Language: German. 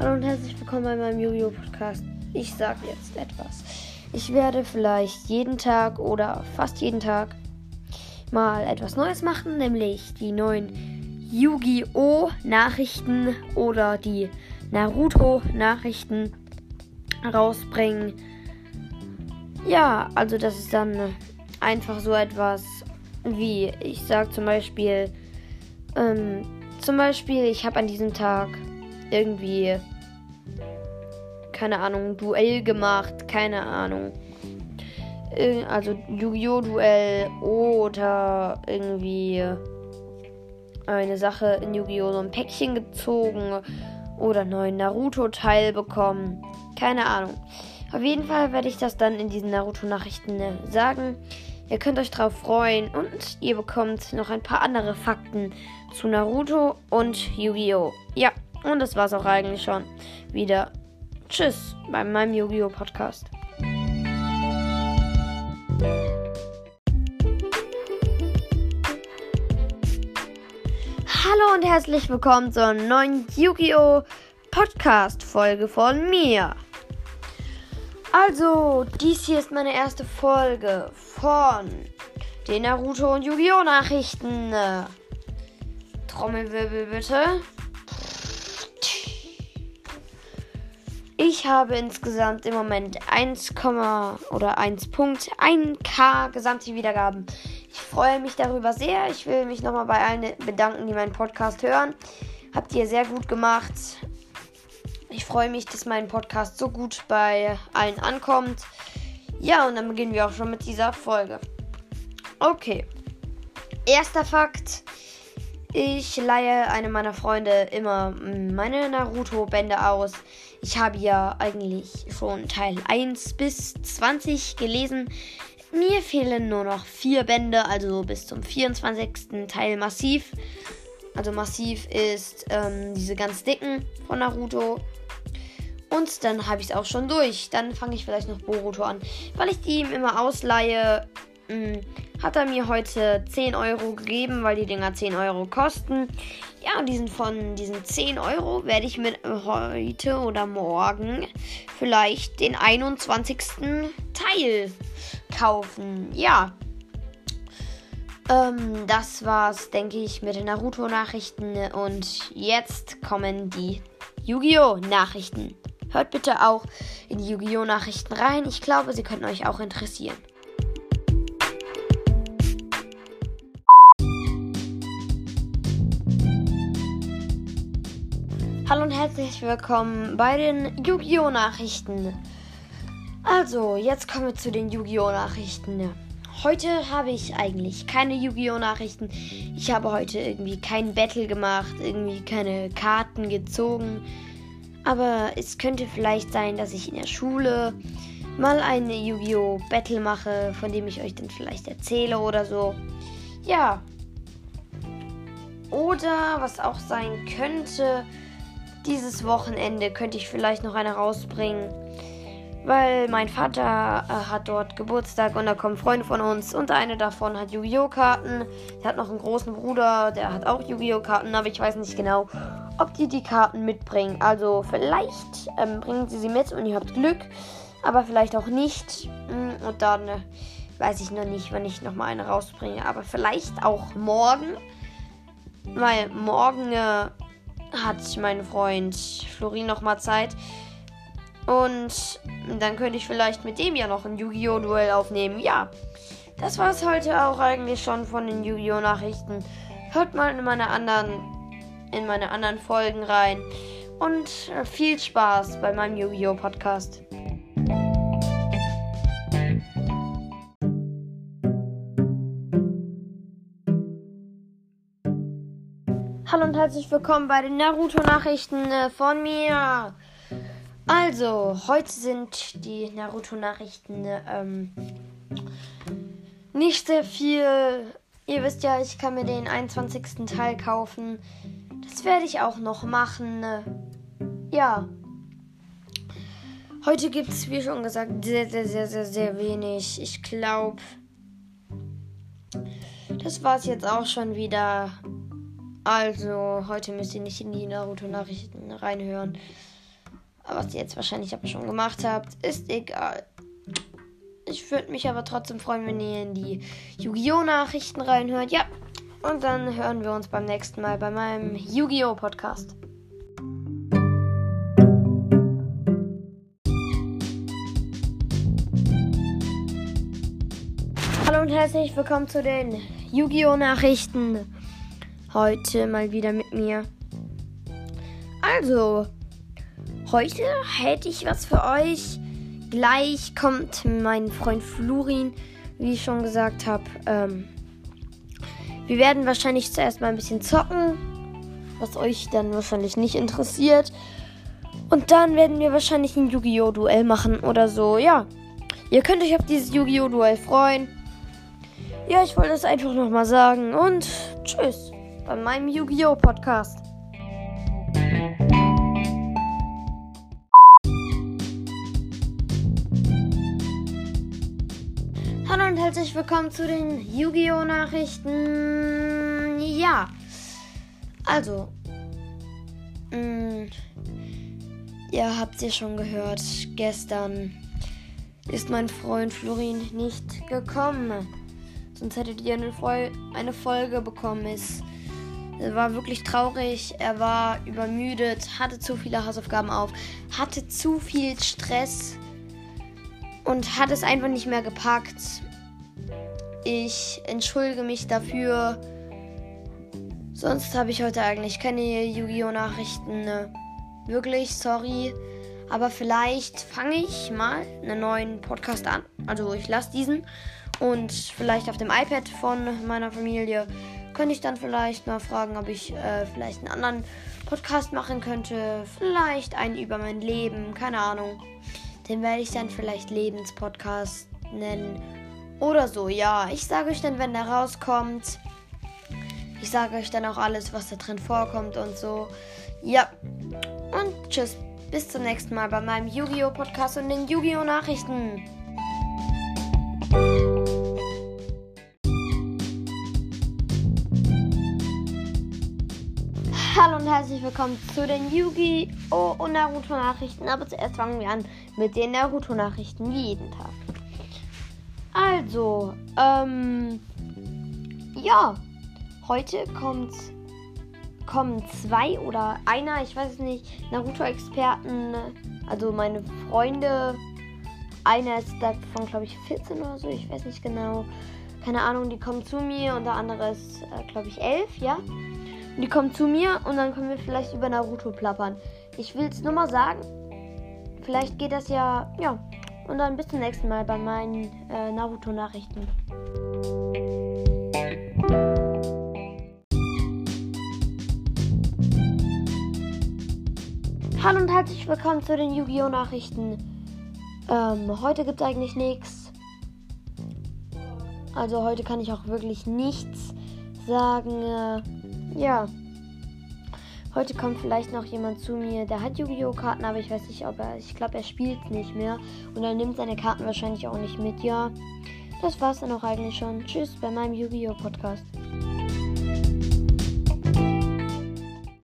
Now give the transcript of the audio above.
Hallo und herzlich willkommen bei meinem Yu-Gi-Oh! Podcast. Ich sage jetzt etwas. Ich werde vielleicht jeden Tag oder fast jeden Tag mal etwas Neues machen, nämlich die neuen Yu-Gi-Oh! Nachrichten oder die Naruto Nachrichten rausbringen. Ja, also das ist dann einfach so etwas wie, ich sage zum Beispiel, ähm, zum Beispiel, ich habe an diesem Tag irgendwie, keine Ahnung, Duell gemacht, keine Ahnung. Also Yu-Gi-Oh! Duell oder irgendwie eine Sache in Yu-Gi-Oh! so ein Päckchen gezogen oder einen neuen Naruto-Teil bekommen. Keine Ahnung. Auf jeden Fall werde ich das dann in diesen Naruto-Nachrichten sagen. Ihr könnt euch drauf freuen und ihr bekommt noch ein paar andere Fakten zu Naruto und Yu-Gi-Oh! Ja, und das war's auch eigentlich schon wieder. Tschüss bei meinem Yu-Gi-Oh! Podcast. Hallo und herzlich willkommen zur neuen Yu-Gi-Oh! Podcast-Folge von mir. Also, dies hier ist meine erste Folge von den Naruto und Yu-Gi-Oh! Nachrichten. Trommelwirbel bitte. Ich habe insgesamt im Moment 1, oder 1.1k gesamte Wiedergaben. Ich freue mich darüber sehr. Ich will mich nochmal bei allen bedanken, die meinen Podcast hören. Habt ihr sehr gut gemacht. Ich freue mich, dass mein Podcast so gut bei allen ankommt. Ja, und dann beginnen wir auch schon mit dieser Folge. Okay. Erster Fakt. Ich leihe einem meiner Freunde immer meine Naruto-Bände aus. Ich habe ja eigentlich schon Teil 1 bis 20 gelesen. Mir fehlen nur noch vier Bände, also bis zum 24. Teil massiv. Also massiv ist ähm, diese ganz dicken von Naruto. Und dann habe ich es auch schon durch. Dann fange ich vielleicht noch Boruto an. Weil ich die immer ausleihe, mh, hm, hat er mir heute 10 Euro gegeben, weil die Dinger 10 Euro kosten. Ja, und diesen von diesen 10 Euro werde ich mir heute oder morgen vielleicht den 21. Teil kaufen. Ja. Ähm, das war's, denke ich, mit den Naruto-Nachrichten. Und jetzt kommen die Yu-Gi-Oh! Nachrichten. Hört bitte auch in die Yu-Gi-Oh! Nachrichten rein. Ich glaube, sie könnten euch auch interessieren. Hallo und herzlich willkommen bei den Yu-Gi-Oh! Nachrichten. Also, jetzt kommen wir zu den Yu-Gi-Oh! Nachrichten. Heute habe ich eigentlich keine Yu-Gi-Oh! Nachrichten. Ich habe heute irgendwie kein Battle gemacht, irgendwie keine Karten gezogen. Aber es könnte vielleicht sein, dass ich in der Schule mal eine Yu-Gi-Oh! Battle mache, von dem ich euch dann vielleicht erzähle oder so. Ja. Oder was auch sein könnte, dieses Wochenende könnte ich vielleicht noch eine rausbringen. Weil mein Vater äh, hat dort Geburtstag und da kommen Freunde von uns und eine davon hat Yu-Gi-Oh! Karten. Der hat noch einen großen Bruder, der hat auch Yu-Gi-Oh! Karten, aber ich weiß nicht genau, ob die die Karten mitbringen. Also vielleicht ähm, bringen sie sie mit und ihr habt Glück, aber vielleicht auch nicht. Mm, und dann äh, weiß ich noch nicht, wann ich nochmal eine rausbringe. Aber vielleicht auch morgen. Weil morgen äh, hat mein Freund Florin nochmal Zeit. Und dann könnte ich vielleicht mit dem ja noch ein Yu-Gi-Oh! Duell aufnehmen. Ja, das war es heute auch eigentlich schon von den Yu-Gi-Oh! Nachrichten. Hört mal in meine anderen, in meine anderen Folgen rein. Und viel Spaß bei meinem Yu-Gi-Oh! Podcast. Hallo und herzlich willkommen bei den Naruto-Nachrichten äh, von mir. Also, heute sind die Naruto-Nachrichten ähm, nicht sehr viel. Ihr wisst ja, ich kann mir den 21. Teil kaufen. Das werde ich auch noch machen. Ja. Heute gibt es, wie schon gesagt, sehr, sehr, sehr, sehr, sehr wenig. Ich glaube, das war es jetzt auch schon wieder. Also, heute müsst ihr nicht in die Naruto-Nachrichten reinhören. was ihr jetzt wahrscheinlich aber schon gemacht habt, ist egal. Ich würde mich aber trotzdem freuen, wenn ihr in die Yu-Gi-Oh! Nachrichten reinhört. Ja, und dann hören wir uns beim nächsten Mal bei meinem Yu-Gi-Oh! Podcast. Hallo und herzlich willkommen zu den Yu-Gi-Oh! Nachrichten. Heute mal wieder mit mir. Also, heute hätte ich was für euch. Gleich kommt mein Freund Florin, wie ich schon gesagt habe. Ähm, wir werden wahrscheinlich zuerst mal ein bisschen zocken, was euch dann wahrscheinlich nicht interessiert. Und dann werden wir wahrscheinlich ein Yu-Gi-Oh! Duell machen oder so. Ja, ihr könnt euch auf dieses Yu-Gi-Oh! Duell freuen. Ja, ich wollte es einfach nochmal sagen und tschüss bei meinem Yu-Gi-Oh! Podcast. Hallo und herzlich willkommen zu den Yu-Gi-Oh! Nachrichten. Ja, also, mh, mm, ihr habt ja schon gehört, gestern ist mein Freund Florin nicht gekommen. Sonst hättet ihr eine Folge bekommen. Es war wirklich traurig. Er war übermüdet, hatte zu viele Hausaufgaben auf, hatte zu viel Stress und hat es einfach nicht mehr gepackt. Ich entschuldige mich dafür. Sonst habe ich heute eigentlich keine Yu-Gi-Oh! Nachrichten. Wirklich, sorry. Aber vielleicht fange ich mal einen neuen Podcast an. Also ich lasse diesen und vielleicht auf dem iPad von meiner Familie könnte ich dann vielleicht mal fragen, ob ich äh, vielleicht einen anderen Podcast machen könnte. Vielleicht einen über mein Leben, keine Ahnung. Den werde ich dann vielleicht Lebenspodcast nennen. Oder so, ja. Ich sage euch dann, wenn der rauskommt. Ich sage euch dann auch alles, was da drin vorkommt und so. Ja. Und tschüss. Bis zum nächsten Mal bei meinem Yu-Gi-Oh! Podcast und den Yu-Gi-Oh! Nachrichten. Herzlich willkommen zu den Yu-Gi-Oh! und Naruto-Nachrichten. Aber zuerst fangen wir an mit den Naruto-Nachrichten, wie jeden Tag. Also, ähm, ja, heute kommt, kommen zwei oder einer, ich weiß nicht, Naruto-Experten, also meine Freunde. Einer ist davon, glaube ich, 14 oder so, ich weiß nicht genau. Keine Ahnung, die kommen zu mir und der andere ist, äh, glaube ich, 11, ja. Die kommen zu mir und dann können wir vielleicht über Naruto plappern. Ich will es nur mal sagen. Vielleicht geht das ja, ja. Und dann bis zum nächsten Mal bei meinen äh, Naruto-Nachrichten. Hallo und herzlich willkommen zu den Yu-Gi-Oh! Nachrichten. Ähm, heute gibt es eigentlich nichts. Also heute kann ich auch wirklich nichts sagen. Äh, ja. Heute kommt vielleicht noch jemand zu mir, der hat Yu-Gi-Oh! Karten, aber ich weiß nicht, ob er. Ich glaube, er spielt nicht mehr. Und er nimmt seine Karten wahrscheinlich auch nicht mit. Ja. Das war's dann auch eigentlich schon. Tschüss bei meinem Yu-Gi-Oh! Podcast.